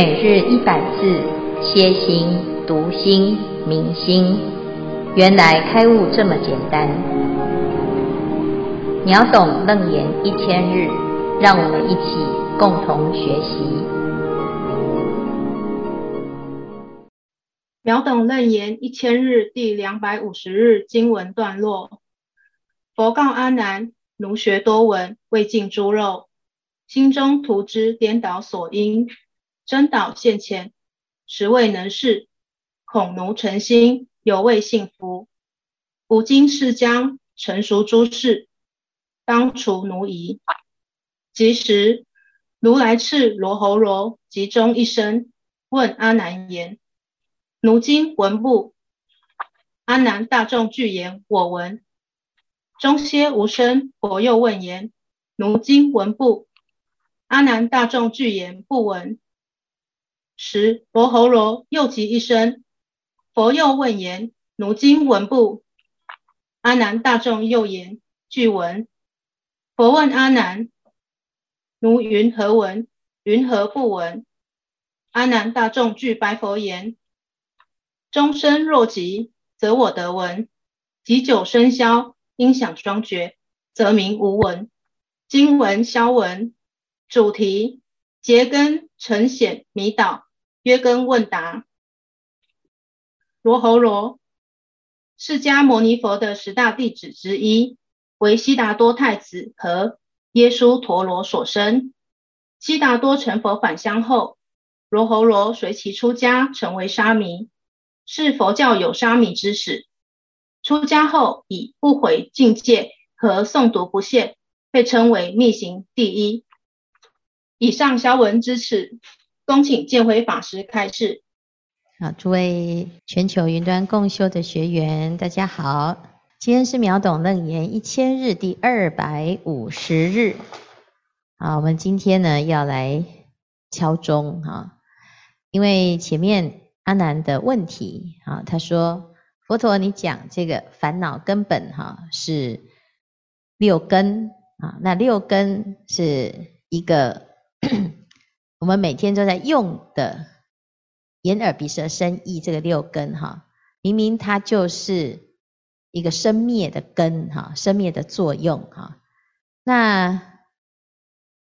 每日一百字，歇心、读心、明心，原来开悟这么简单。秒懂楞严一千日，让我们一起共同学习。秒懂楞严一千日第两百五十日经文段落：佛告阿难：奴学多闻，未尽诸肉，心中涂之颠倒所因。颠倒现前，实未能事，恐奴尘心，犹未信服。吾今释将成熟诸事，当除奴疑。即时，如来敕罗睺罗集中一声，问阿难言：“奴今闻不？”阿难大众俱言：“我闻。”中歇无声，佛又问言：“奴今闻不？”阿难大众俱言：“不闻。”时罗睺罗又集一声，佛又问言：“奴今闻不？”阿难大众又言：“俱闻。”佛问阿难：“奴云何闻？云何不闻？”阿难大众俱白佛言：“终身若寂，则我得闻；及久生消，音响双绝，则名无闻。今闻消闻，主题结根尘显迷倒。”约根问答：罗侯罗，释迦牟尼佛的十大弟子之一，为悉达多太子和耶稣陀罗所生。悉达多成佛返乡后，罗侯罗随其出家，成为沙弥，是佛教有沙弥之始。出家后以不毁净戒和诵读不懈，被称为密行第一。以上消文支持。恭请见辉法师开示。好，诸位全球云端共修的学员，大家好。今天是秒懂楞严一千日第二百五十日。好，我们今天呢要来敲钟哈，因为前面阿南的问题啊，他说佛陀你讲这个烦恼根本哈是六根啊，那六根是一个。我们每天都在用的眼耳鼻舌身意这个六根哈，明明它就是一个生灭的根哈，生灭的作用哈。那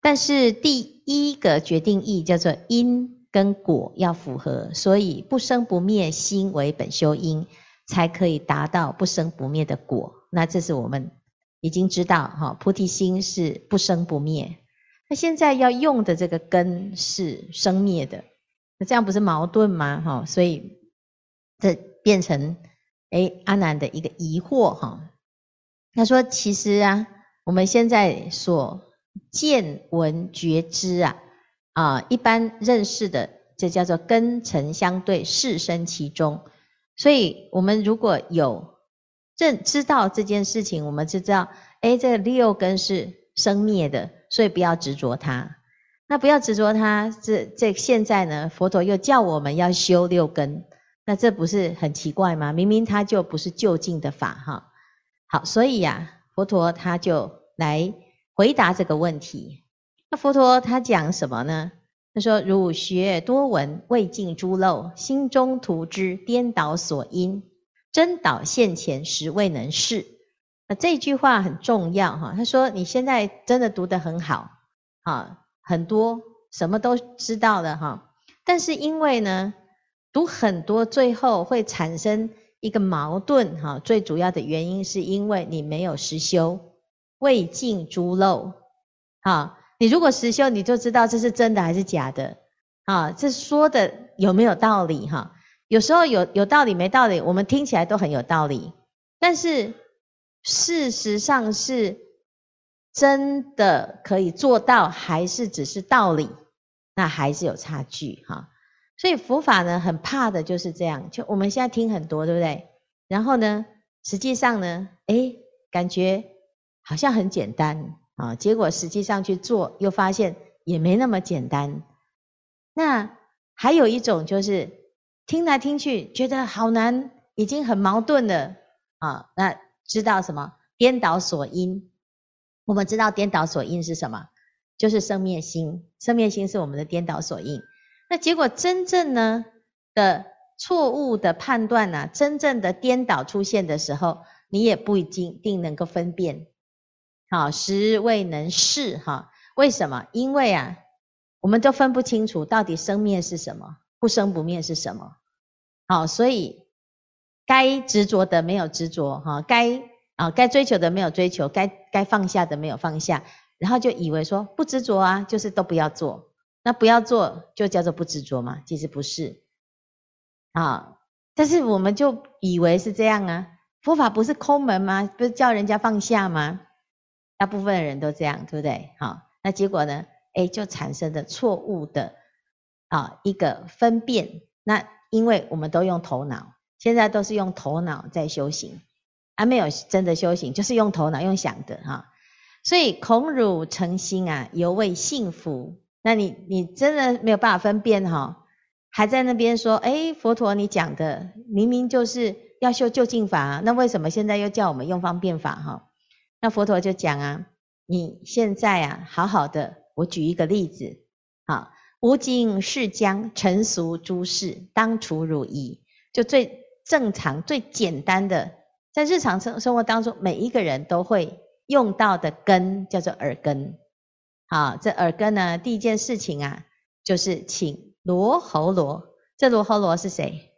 但是第一个决定义叫做因跟果要符合，所以不生不灭心为本修因，才可以达到不生不灭的果。那这是我们已经知道哈，菩提心是不生不灭。那现在要用的这个根是生灭的，那这样不是矛盾吗？哈，所以这变成诶阿难的一个疑惑哈。他说：“其实啊，我们现在所见闻觉知啊，啊一般认识的，这叫做根尘相对，识生其中。所以我们如果有正知道这件事情，我们就知道，诶这六根是生灭的。”所以不要执着它，那不要执着它。这这现在呢，佛陀又叫我们要修六根，那这不是很奇怪吗？明明它就不是就近的法哈。好，所以呀，佛陀他就来回答这个问题。那佛陀他讲什么呢？他说：“汝学多闻，未尽诸漏，心中涂知颠倒所因，真导现前，实未能”这句话很重要哈，他说你现在真的读得很好，啊，很多什么都知道了哈，但是因为呢，读很多最后会产生一个矛盾哈，最主要的原因是因为你没有实修，未尽诸漏，啊，你如果实修，你就知道这是真的还是假的，啊，这说的有没有道理哈？有时候有有道理没道理，我们听起来都很有道理，但是。事实上是真的可以做到，还是只是道理？那还是有差距哈。所以佛法呢，很怕的就是这样。就我们现在听很多，对不对？然后呢，实际上呢，诶，感觉好像很简单啊，结果实际上去做，又发现也没那么简单。那还有一种就是听来听去觉得好难，已经很矛盾了啊。那知道什么？颠倒所因。我们知道颠倒所因是什么？就是生灭心。生灭心是我们的颠倒所因。那结果真正呢的错误的判断呢、啊，真正的颠倒出现的时候，你也不一定定能够分辨。好，实未能是哈？为什么？因为啊，我们都分不清楚到底生灭是什么，不生不灭是什么。好，所以该执着的没有执着哈，该啊该追求的没有追求，该该放下的没有放下，然后就以为说不执着啊，就是都不要做。那不要做就叫做不执着嘛？其实不是啊，但是我们就以为是这样啊。佛法不是空门吗？不是叫人家放下吗？大部分的人都这样，对不对？好，那结果呢？哎，就产生了错误的啊一个分辨。那因为我们都用头脑，现在都是用头脑在修行，还没有真的修行，就是用头脑用想的哈。所以恐汝诚心啊，犹未信服。那你你真的没有办法分辨哈，还在那边说，诶，佛陀你讲的明明就是要修究竟法啊，那为什么现在又叫我们用方便法哈？那佛陀就讲啊，你现在啊好好的，我举一个例子，好，吾今世将成俗诸事，当除汝疑，就最正常最简单的，在日常生生活当中，每一个人都会用到的根叫做耳根。好，这耳根呢，第一件事情啊，就是请罗睺罗。这罗睺罗是谁？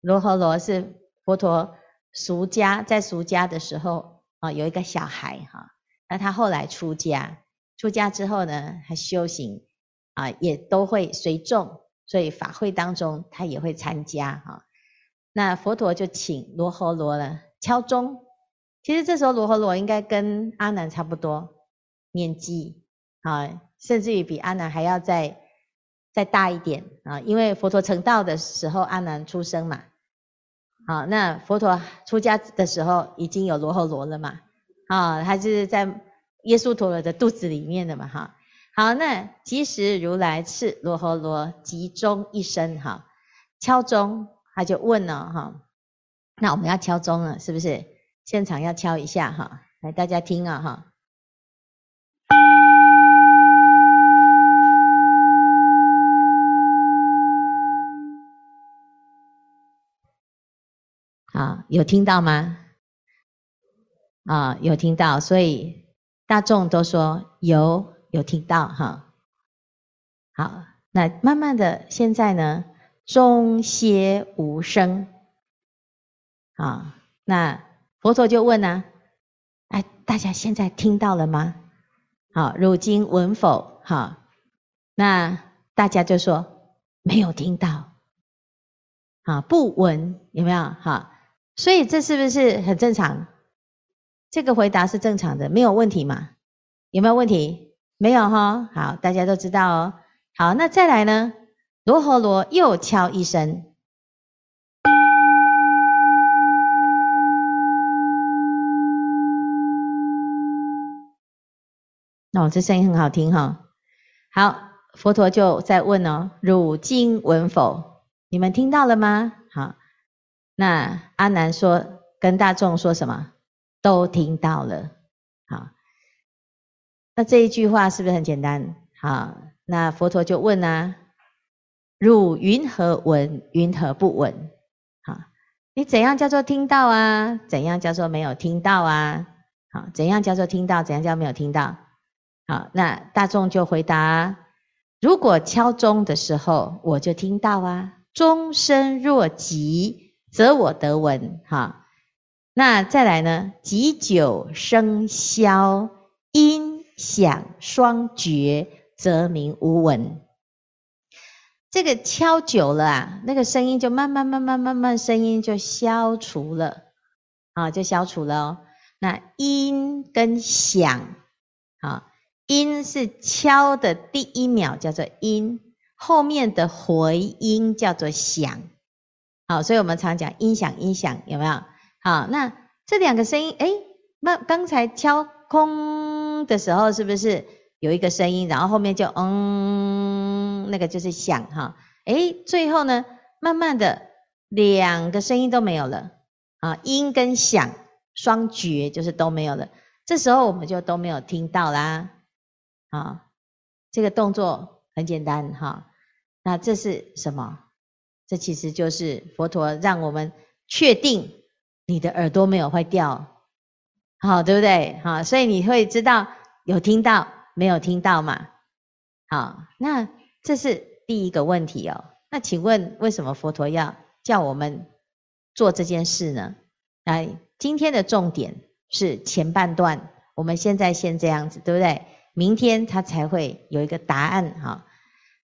罗睺罗是佛陀俗家，在俗家的时候啊，有一个小孩哈，那他后来出家，出家之后呢，他修行啊，也都会随众，所以法会当中他也会参加哈。那佛陀就请罗睺罗呢敲钟，其实这时候罗睺罗应该跟阿难差不多年纪。啊，甚至于比阿难还要再再大一点啊！因为佛陀成道的时候，阿难出生嘛。好，那佛陀出家的时候，已经有罗睺罗了嘛。啊，他就是在耶稣陀罗的肚子里面的嘛。哈，好，那即时如来赐罗睺罗集中一生，哈，敲钟，他就问了，哈，那我们要敲钟了，是不是？现场要敲一下，哈，来大家听啊，哈。啊，有听到吗？啊，有听到，所以大众都说有有听到哈。好，那慢慢的，现在呢，中歇无声。啊，那佛陀就问呢，哎，大家现在听到了吗？好，汝今闻否？哈，那大家就说没有听到。啊，不闻，有没有？哈。所以这是不是很正常？这个回答是正常的，没有问题嘛？有没有问题？没有哈。好，大家都知道哦。好，那再来呢？罗睺罗又敲一声。哦，这声音很好听哈。好，佛陀就在问哦：汝今闻否？你们听到了吗？好。那阿难说，跟大众说什么？都听到了。好，那这一句话是不是很简单？好，那佛陀就问啊：汝云何闻？云何不闻？好，你怎样叫做听到啊？怎样叫做没有听到啊？好，怎样叫做听到？怎样叫没有听到？好，那大众就回答：如果敲钟的时候，我就听到啊。钟声若急。则我得闻哈，那再来呢？急久生消，音响双绝，则名无闻。这个敲久了啊，那个声音就慢慢慢慢慢慢，声音就消除了啊，就消除了哦。那音跟响啊，音是敲的第一秒叫做音，后面的回音叫做响。好，所以我们常讲音响，音响有没有？好，那这两个声音，诶，那刚才敲空的时候，是不是有一个声音？然后后面就嗯，那个就是响哈。诶，最后呢，慢慢的两个声音都没有了啊，音跟响双绝，就是都没有了。这时候我们就都没有听到啦。啊，这个动作很简单哈。那这是什么？这其实就是佛陀让我们确定你的耳朵没有坏掉，好，对不对？好，所以你会知道有听到没有听到嘛？好，那这是第一个问题哦。那请问为什么佛陀要叫我们做这件事呢？来，今天的重点是前半段，我们现在先这样子，对不对？明天他才会有一个答案哈。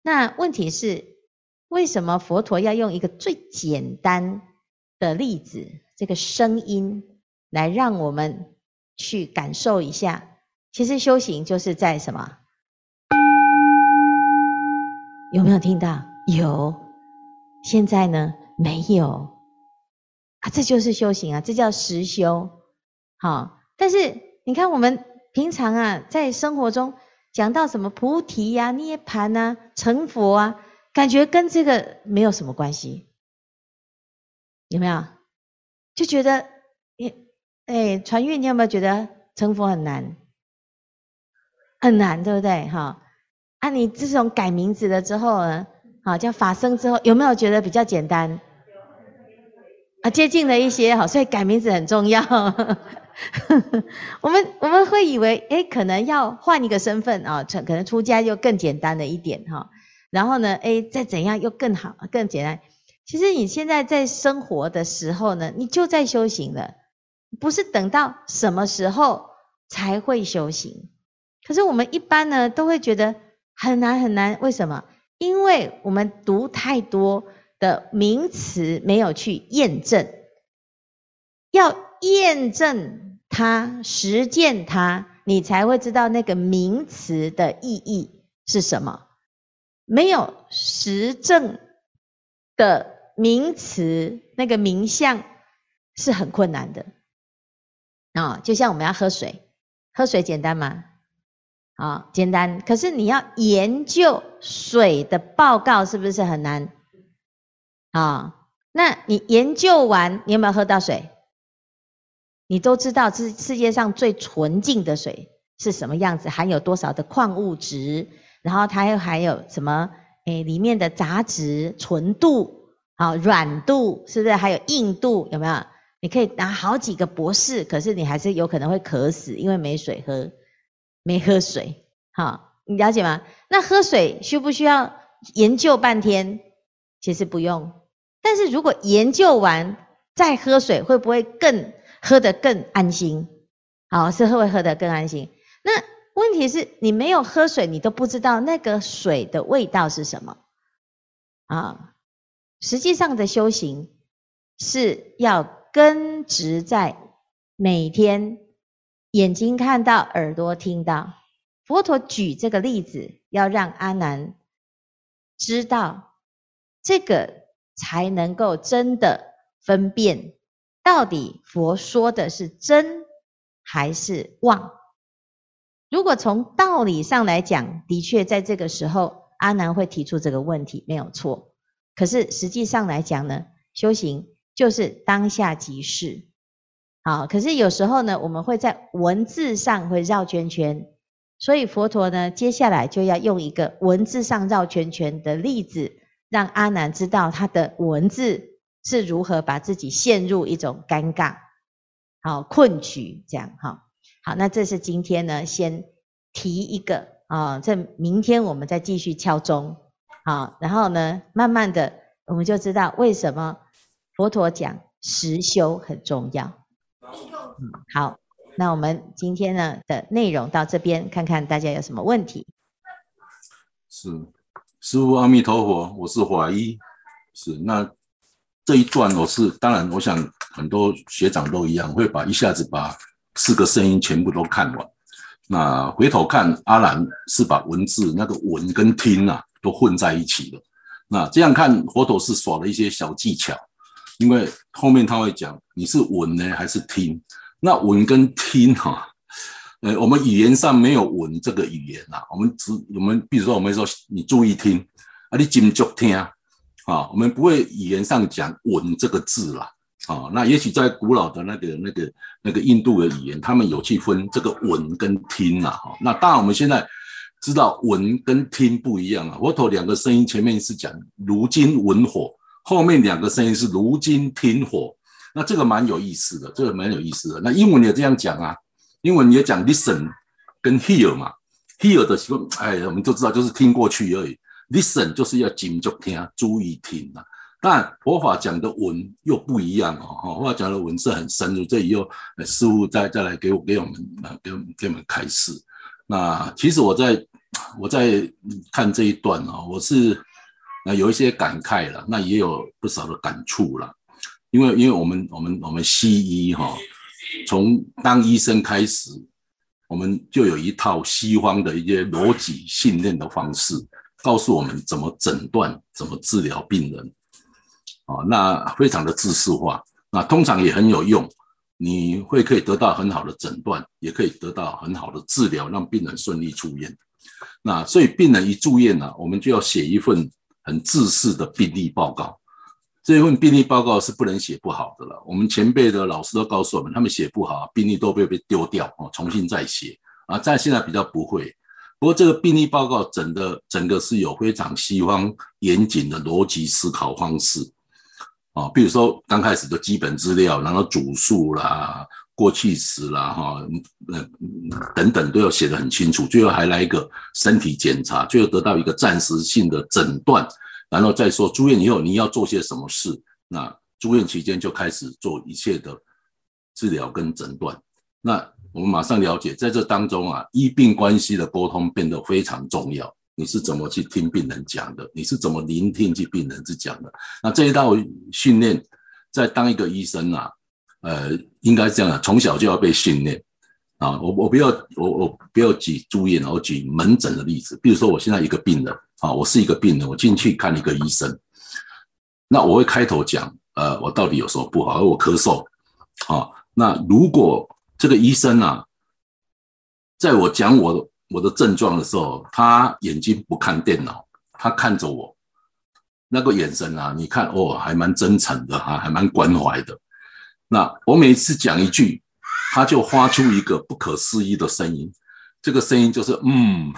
那问题是，为什么佛陀要用一个最简单的例子，这个声音来让我们去感受一下？其实修行就是在什么？有没有听到？有。现在呢？没有。啊，这就是修行啊，这叫实修。好，但是你看我们平常啊，在生活中。讲到什么菩提呀、涅槃啊、成佛啊，感觉跟这个没有什么关系，有没有？就觉得，你，哎，传运，你有没有觉得成佛很难？很难，对不对？哈，啊，你自从改名字了之后呢，好，叫法身之后，有没有觉得比较简单？啊，接近了一些，好，所以改名字很重要。我们我们会以为，诶，可能要换一个身份啊，可能出家又更简单了一点哈。然后呢，诶，再怎样又更好，更简单。其实你现在在生活的时候呢，你就在修行了，不是等到什么时候才会修行。可是我们一般呢，都会觉得很难很难。为什么？因为我们读太多的名词，没有去验证，要验证。它实践它，你才会知道那个名词的意义是什么。没有实证的名词，那个名相是很困难的啊、就像我们要喝水，喝水简单吗？啊、哦，简单。可是你要研究水的报告，是不是很难？啊、那你研究完，你有没有喝到水？你都知道，这世界上最纯净的水是什么样子，含有多少的矿物质，然后它又含有什么？诶，里面的杂质纯度啊，软度是不是？还有硬度有没有？你可以拿好几个博士，可是你还是有可能会渴死，因为没水喝，没喝水。好，你了解吗？那喝水需不需要研究半天？其实不用。但是如果研究完再喝水，会不会更？喝得更安心，好，是会会喝得更安心？那问题是你没有喝水，你都不知道那个水的味道是什么啊？实际上的修行是要根植在每天眼睛看到、耳朵听到。佛陀举这个例子，要让阿难知道这个，才能够真的分辨。到底佛说的是真还是妄？如果从道理上来讲，的确在这个时候，阿难会提出这个问题，没有错。可是实际上来讲呢，修行就是当下即是。好，可是有时候呢，我们会在文字上会绕圈圈，所以佛陀呢，接下来就要用一个文字上绕圈圈的例子，让阿难知道他的文字。是如何把自己陷入一种尴尬、好困局这样哈？好，那这是今天呢，先提一个啊，这明天我们再继续敲钟，好，然后呢，慢慢的我们就知道为什么佛陀讲实修很重要。嗯，好，那我们今天呢的内容到这边，看看大家有什么问题。是，师父阿弥陀佛，我是华一，是那。这一段我是当然，我想很多学长都一样，会把一下子把四个声音全部都看完。那回头看阿兰是把文字那个闻跟听啊都混在一起了。那这样看佛陀是耍了一些小技巧，因为后面他会讲你是闻呢还是听？那闻跟听哈，呃，我们语言上没有闻这个语言呐，我们只我们比如说我们说你注意听啊，你斟酌听。啊，我们不会语言上讲“闻”这个字啦。啊，那也许在古老的那个、那个、那个印度的语言，他们有去分这个“闻”跟“听”啦。哈，那当然我们现在知道闻跟听不一样啊。佛陀两个声音前面是讲如今闻火，后面两个声音是如今听火。那这个蛮有意思的，这个蛮有意思的。那英文也这样讲啊，英文也讲 listen 跟 hear 嘛，hear 的时候，哎，我们都知道就是听过去而已。listen 就是要紧就听，注意听啊。但佛法讲的闻又不一样哦，佛法讲的闻是很深入，这以后师父再再来给我给我们啊，给给我们开示。那其实我在我在看这一段啊，我是那有一些感慨了，那也有不少的感触了。因为因为我们我们我们西医哈，从当医生开始，我们就有一套西方的一些逻辑信念的方式，告诉我们怎么诊断、怎么治疗病人。啊，那非常的知识化，那通常也很有用，你会可以得到很好的诊断，也可以得到很好的治疗，让病人顺利出院。那所以病人一住院呢、啊，我们就要写一份很制式的病例报告。这份病例报告是不能写不好的了。我们前辈的老师都告诉我们，他们写不好，病例都被被丢掉哦，重新再写啊。在现在比较不会，不过这个病例报告整个整个是有非常西方严谨的逻辑思考方式。啊，比如说刚开始的基本资料，然后主诉啦、过去时啦、哈、嗯等等都要写得很清楚，最后还来一个身体检查，最后得到一个暂时性的诊断，然后再说住院以后你要做些什么事。那住院期间就开始做一切的治疗跟诊断。那我们马上了解，在这当中啊，医病关系的沟通变得非常重要。你是怎么去听病人讲的？你是怎么聆听去病人去讲的？那这一道训练，在当一个医生啊，呃，应该是这样的，从小就要被训练啊。我我不要我我不要举住院，我举门诊的例子。比如说，我现在一个病人啊，我是一个病人，我进去看一个医生，那我会开头讲，呃，我到底有什么不好？而我咳嗽啊，那如果这个医生啊，在我讲我的。我的症状的时候，他眼睛不看电脑，他看着我，那个眼神啊，你看哦，还蛮真诚的哈，还蛮关怀的。那我每次讲一句，他就发出一个不可思议的声音，这个声音就是嗯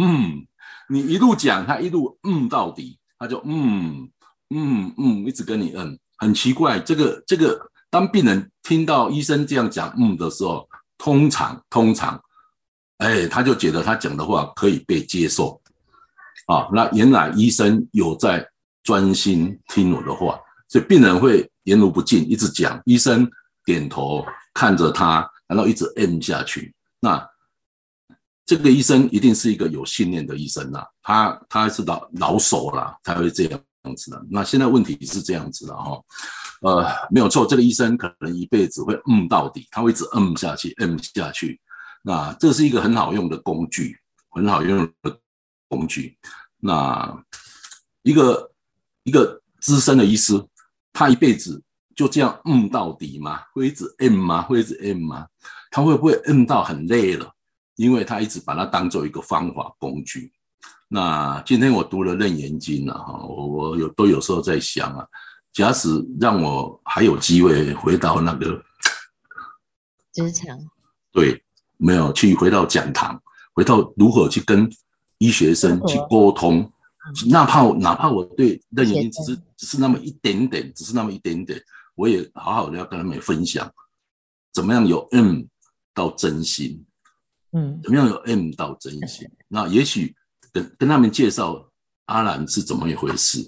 嗯，你一路讲，他一路嗯到底，他就嗯嗯嗯，一直跟你嗯，很奇怪，这个这个，当病人听到医生这样讲嗯的时候，通常通常。哎，他就觉得他讲的话可以被接受，啊，那原来医生有在专心听我的话，所以病人会言如不尽，一直讲，医生点头看着他，然后一直摁下去。那这个医生一定是一个有信念的医生呐，他他是老老手了，才会这样子的。那现在问题是这样子的哈，呃，没有错，这个医生可能一辈子会摁到底，他会一直摁下去，摁下去。那这是一个很好用的工具，很好用的工具。那一个一个资深的医师，他一辈子就这样嗯到底吗？会一直嗯吗？会一直嗯吗？他会不会嗯到很累了？因为他一直把它当做一个方法工具。那今天我读了《楞严经》了哈，我我有都有时候在想啊，假使让我还有机会回到那个职场，对。没有去回到讲堂，回到如何去跟医学生去沟通，嗯、哪怕我哪怕我对楞严经只是只是那么一点点，只是那么一点点，我也好好的要跟他们分享，怎么样有 M 到真心，嗯，怎么样有 M 到真心？嗯、那也许跟跟他们介绍阿兰是怎么一回事，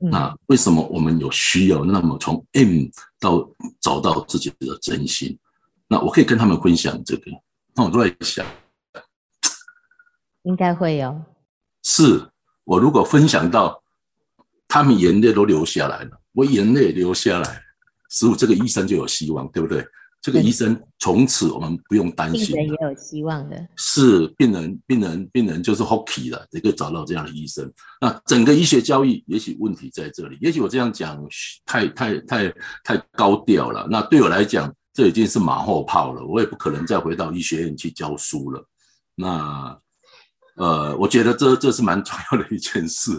嗯、那为什么我们有需要那么从 M 到找到自己的真心？那我可以跟他们分享这个。那我都在想，应该会有。是我如果分享到，他们眼泪都流下来了，我眼泪流下来，师父这个医生就有希望，对不对？这个医生从此我们不用担心。病人也有希望的。是病人，病人，病人就是 hockey 了，也可以找到这样的医生。那整个医学教育，也许问题在这里，也许我这样讲太太太太高调了。那对我来讲。这已经是马后炮了，我也不可能再回到医学院去教书了。那，呃，我觉得这这是蛮重要的一件事。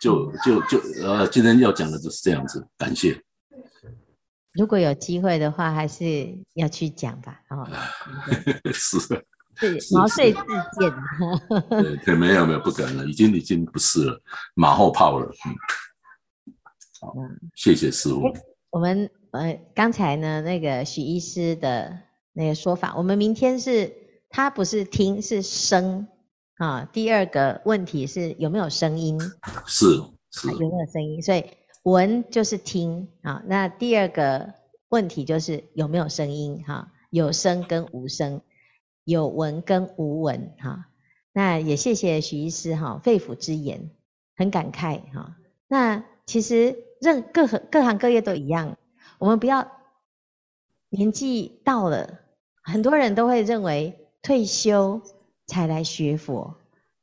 就就就呃，今天要讲的就是这样子。感谢。如果有机会的话，还是要去讲吧。哦，是。是毛遂自荐。对对，没有没有，不敢了，已经已经不是了，马后炮了。嗯，好，谢谢师傅。我们呃刚才呢那个许医师的那个说法，我们明天是他不是听是声啊。第二个问题是有没有声音？是是、啊、有没有声音？所以闻就是听啊。那第二个问题就是有没有声音？哈、啊，有声跟无声。有闻跟无闻哈，那也谢谢许医师哈，肺腑之言，很感慨哈。那其实任各行各行各业都一样，我们不要年纪到了，很多人都会认为退休才来学佛，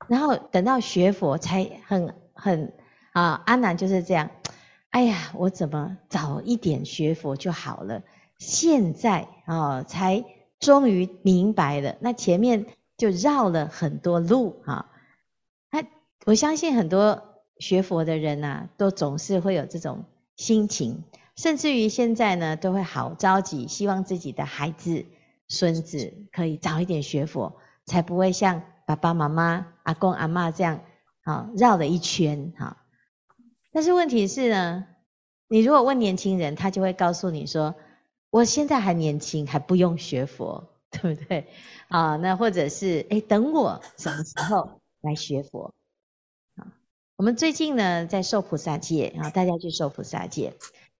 然后等到学佛才很很啊，阿难就是这样。哎呀，我怎么早一点学佛就好了？现在啊才。终于明白了，那前面就绕了很多路哈。那我相信很多学佛的人呐、啊，都总是会有这种心情，甚至于现在呢，都会好着急，希望自己的孩子、孙子可以早一点学佛，才不会像爸爸妈妈、阿公阿嬷这样啊绕了一圈哈。但是问题是呢，你如果问年轻人，他就会告诉你说。我现在还年轻，还不用学佛，对不对？啊，那或者是哎，等我什么时候来学佛？啊，我们最近呢在受菩萨戒啊，大家去受菩萨戒。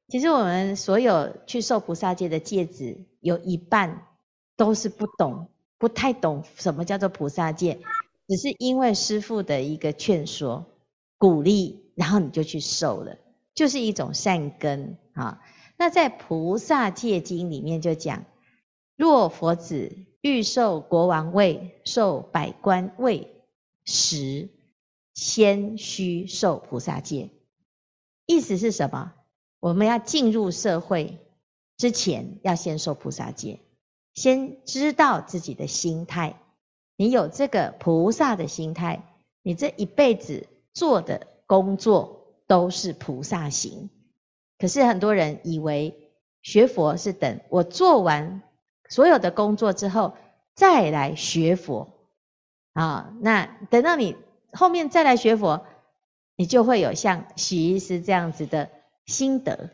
其实我们所有去受菩萨戒的戒子，有一半都是不懂，不太懂什么叫做菩萨戒，只是因为师父的一个劝说、鼓励，然后你就去受了，就是一种善根啊。那在《菩萨戒经》里面就讲，若佛子欲受国王位、受百官位时，先须受菩萨戒。意思是什么？我们要进入社会之前，要先受菩萨戒，先知道自己的心态。你有这个菩萨的心态，你这一辈子做的工作都是菩萨行。可是很多人以为学佛是等我做完所有的工作之后再来学佛啊，那等到你后面再来学佛，你就会有像许医师这样子的心得。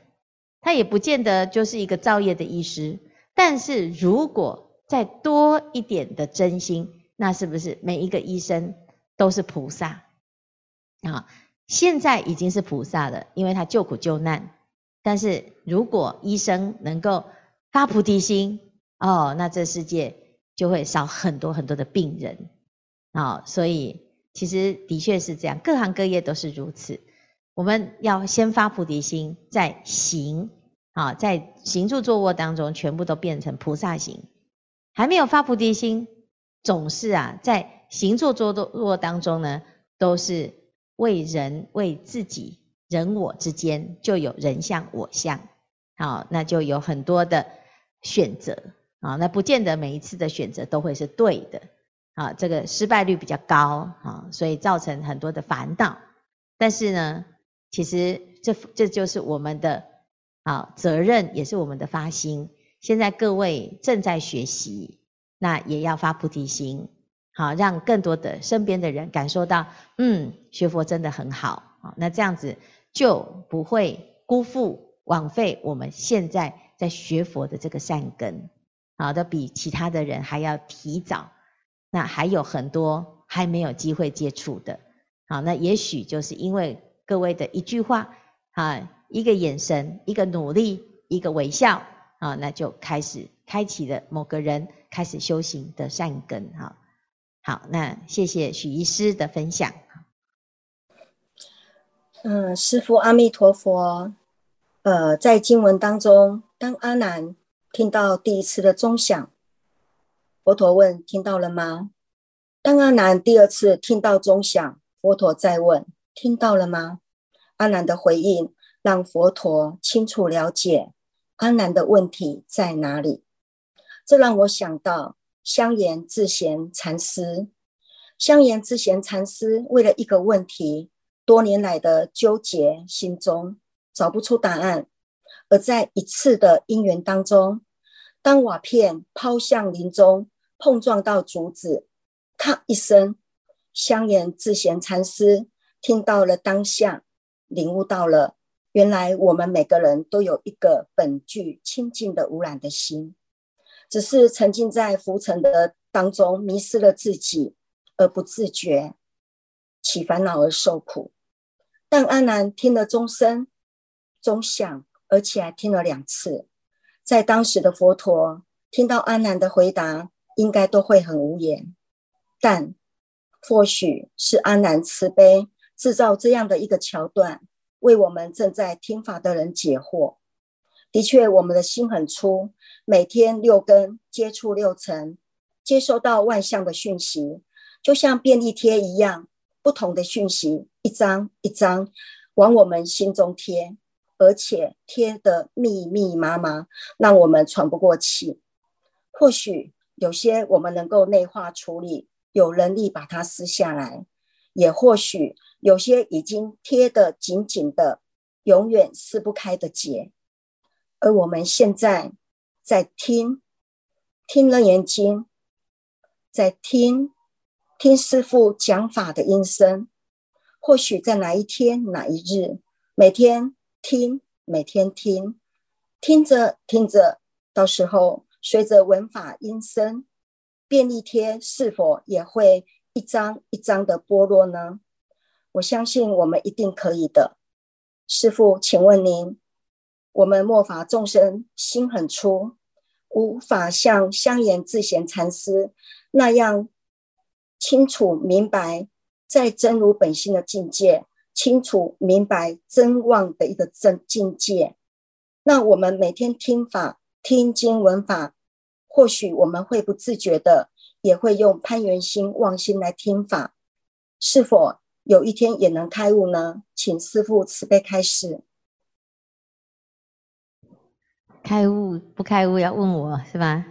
他也不见得就是一个造业的医师，但是如果再多一点的真心，那是不是每一个医生都是菩萨啊？现在已经是菩萨了，因为他救苦救难。但是如果医生能够发菩提心，哦，那这世界就会少很多很多的病人，啊、所以其实的确是这样，各行各业都是如此。我们要先发菩提心，再行，啊，在行住坐卧当中，全部都变成菩萨行。还没有发菩提心，总是啊，在行住坐卧当中呢，都是为人为自己。人我之间就有人相我相，好，那就有很多的选择啊，那不见得每一次的选择都会是对的啊，这个失败率比较高啊，所以造成很多的烦恼。但是呢，其实这这就是我们的啊责任，也是我们的发心。现在各位正在学习，那也要发菩提心，好，让更多的身边的人感受到，嗯，学佛真的很好啊，那这样子。就不会辜负枉费我们现在在学佛的这个善根，好的比其他的人还要提早。那还有很多还没有机会接触的，好，那也许就是因为各位的一句话，啊，一个眼神，一个努力，一个微笑，啊，那就开始开启了某个人开始修行的善根，哈。好，那谢谢许医师的分享。嗯，师父阿弥陀佛。呃，在经文当中，当阿难听到第一次的钟响，佛陀问：“听到了吗？”当阿难第二次听到钟响，佛陀再问：“听到了吗？”阿难的回应让佛陀清楚了解阿难的问题在哪里。这让我想到香严智贤禅师。香严智贤禅师为了一个问题。多年来的纠结，心中找不出答案，而在一次的因缘当中，当瓦片抛向林中，碰撞到竹子，咔一声，香严智贤禅师听到了当下，领悟到了，原来我们每个人都有一个本具清净的无染的心，只是沉浸在浮尘的当中，迷失了自己而不自觉，起烦恼而受苦。但阿难听了钟声、钟响，而且还听了两次，在当时的佛陀听到阿难的回答。应该都会很无言，但或许是阿难慈悲制造这样的一个桥段，为我们正在听法的人解惑。的确，我们的心很粗，每天六根接触六尘，接收到万象的讯息，就像便利贴一样，不同的讯息一张一张往我们心中贴，而且贴得密密麻麻，让我们喘不过气。或许。有些我们能够内化处理，有能力把它撕下来；也或许有些已经贴得紧紧的，永远撕不开的结。而我们现在在听，听楞严经，在听听师父讲法的音声。或许在哪一天哪一日，每天听，每天听，听着听着，到时候。随着闻法音声，便利贴是否也会一张一张的剥落呢？我相信我们一定可以的。师父，请问您，我们末法众生心很粗，无法像香严智贤禅师那样清楚明白在真如本心的境界，清楚明白真妄的一个真境界。那我们每天听法。听经闻法，或许我们会不自觉的，也会用攀缘心、妄心来听法，是否有一天也能开悟呢？请师父慈悲开示。开悟不开悟要问我是吧？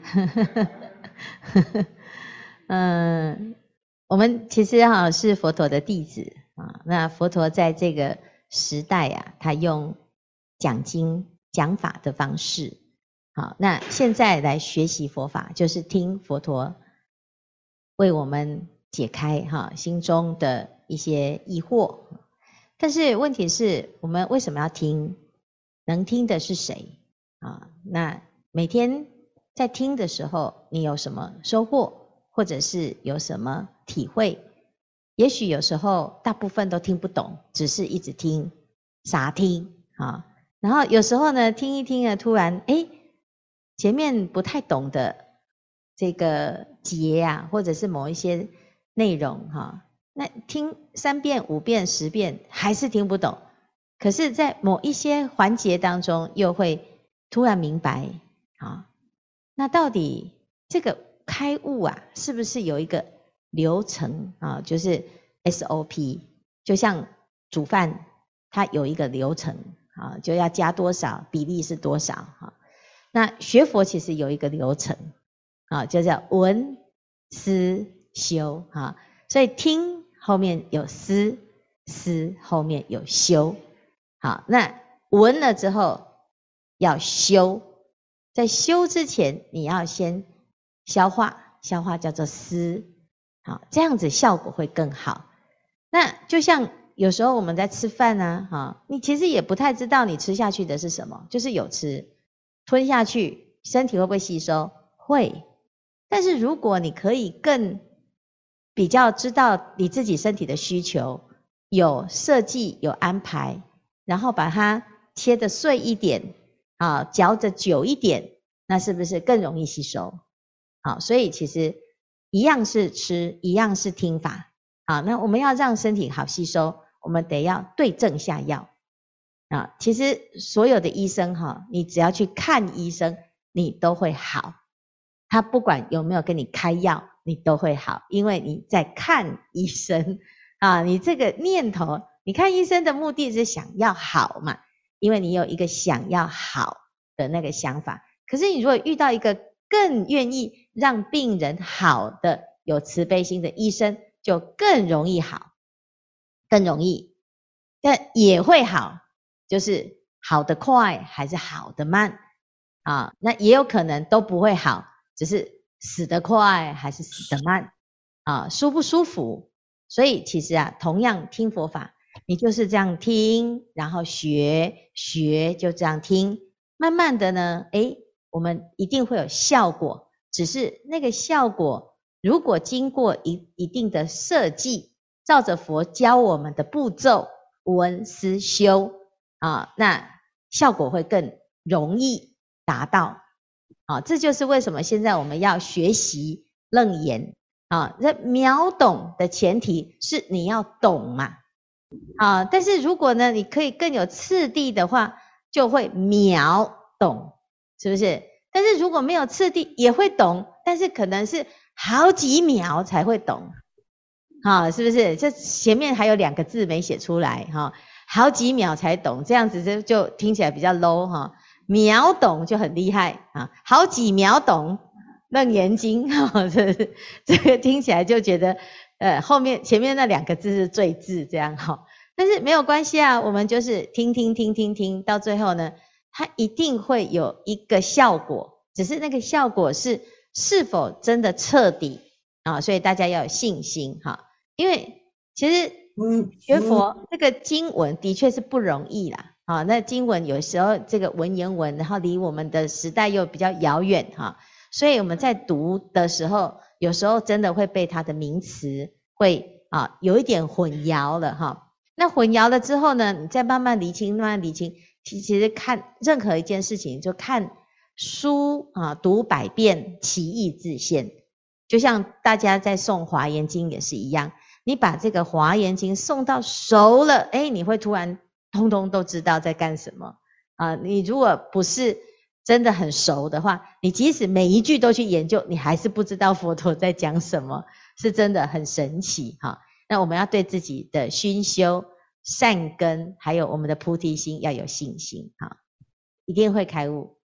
嗯，我们其实哈是佛陀的弟子啊。那佛陀在这个时代啊，他用讲经讲法的方式。好，那现在来学习佛法，就是听佛陀为我们解开哈心中的一些疑惑。但是问题是我们为什么要听？能听的是谁啊？那每天在听的时候，你有什么收获，或者是有什么体会？也许有时候大部分都听不懂，只是一直听，傻听啊。然后有时候呢，听一听啊，突然诶前面不太懂的这个结啊，或者是某一些内容哈，那听三遍、五遍、十遍还是听不懂。可是，在某一些环节当中，又会突然明白啊。那到底这个开悟啊，是不是有一个流程啊？就是 SOP，就像煮饭，它有一个流程啊，就要加多少，比例是多少哈。那学佛其实有一个流程，啊，就叫闻思修啊，所以听后面有思，思后面有修，好，那闻了之后要修，在修之前你要先消化，消化叫做思，好，这样子效果会更好。那就像有时候我们在吃饭呢，哈，你其实也不太知道你吃下去的是什么，就是有吃。吞下去，身体会不会吸收？会。但是如果你可以更比较知道你自己身体的需求，有设计、有安排，然后把它切得碎一点，啊，嚼得久一点，那是不是更容易吸收？好，所以其实一样是吃，一样是听法。好，那我们要让身体好吸收，我们得要对症下药。啊，其实所有的医生哈，你只要去看医生，你都会好。他不管有没有给你开药，你都会好，因为你在看医生 啊。你这个念头，你看医生的目的是想要好嘛，因为你有一个想要好的那个想法。可是你如果遇到一个更愿意让病人好的、有慈悲心的医生，就更容易好，更容易，但也会好。就是好的快还是好的慢啊？那也有可能都不会好，只是死得快还是死得慢啊？舒不舒服？所以其实啊，同样听佛法，你就是这样听，然后学学就这样听，慢慢的呢，诶，我们一定会有效果。只是那个效果，如果经过一一定的设计，照着佛教我们的步骤闻思修啊，那效果会更容易达到。啊，这就是为什么现在我们要学习楞严啊。这秒懂的前提是你要懂嘛。啊，但是如果呢，你可以更有次第的话，就会秒懂，是不是？但是如果没有次第，也会懂，但是可能是好几秒才会懂，啊，是不是？这前面还有两个字没写出来，哈，好几秒才懂，这样子就就听起来比较 low，哈，秒懂就很厉害啊，好几秒懂楞严经，哈，这这个听起来就觉得，呃，后面前面那两个字是最字，这样哈，但是没有关系啊，我们就是听听听听听，到最后呢。它一定会有一个效果，只是那个效果是是否真的彻底啊？所以大家要有信心哈。因为其实学佛这个经文的确是不容易啦啊。那经文有时候这个文言文，然后离我们的时代又比较遥远哈，所以我们在读的时候，有时候真的会被它的名词会啊有一点混淆了哈。那混淆了之后呢，你再慢慢理清，慢慢理清。其实看任何一件事情，就看书啊，读百遍，其义自现。就像大家在诵《华严经》也是一样，你把这个《华严经》诵到熟了，哎，你会突然通通都知道在干什么啊！你如果不是真的很熟的话，你即使每一句都去研究，你还是不知道佛陀在讲什么，是真的很神奇哈。那我们要对自己的熏修。善根，还有我们的菩提心要有信心哈，一定会开悟。